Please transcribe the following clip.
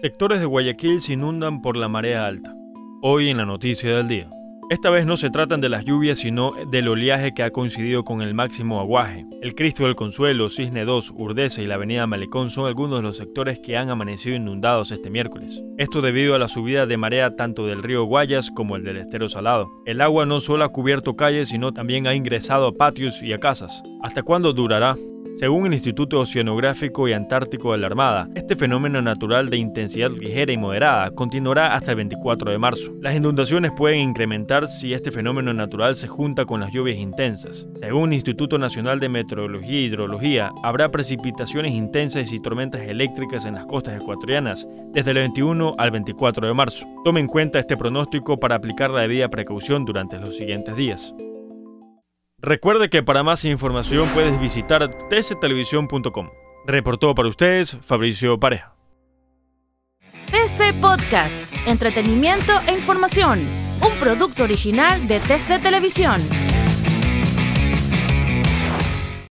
Sectores de Guayaquil se inundan por la marea alta. Hoy en la noticia del día. Esta vez no se tratan de las lluvias, sino del oleaje que ha coincidido con el máximo aguaje. El Cristo del Consuelo, Cisne 2, Urdesa y la Avenida Malecón son algunos de los sectores que han amanecido inundados este miércoles. Esto debido a la subida de marea tanto del río Guayas como el del Estero Salado. El agua no solo ha cubierto calles, sino también ha ingresado a patios y a casas. ¿Hasta cuándo durará? Según el Instituto Oceanográfico y Antártico de la Armada, este fenómeno natural de intensidad ligera y moderada continuará hasta el 24 de marzo. Las inundaciones pueden incrementar si este fenómeno natural se junta con las lluvias intensas. Según el Instituto Nacional de Meteorología e Hidrología, habrá precipitaciones intensas y tormentas eléctricas en las costas ecuatorianas desde el 21 al 24 de marzo. Tome en cuenta este pronóstico para aplicar la debida precaución durante los siguientes días. Recuerde que para más información puedes visitar tctelevisión.com. Reportó para ustedes Fabricio Pareja. TC Podcast, entretenimiento e información, un producto original de TC Televisión.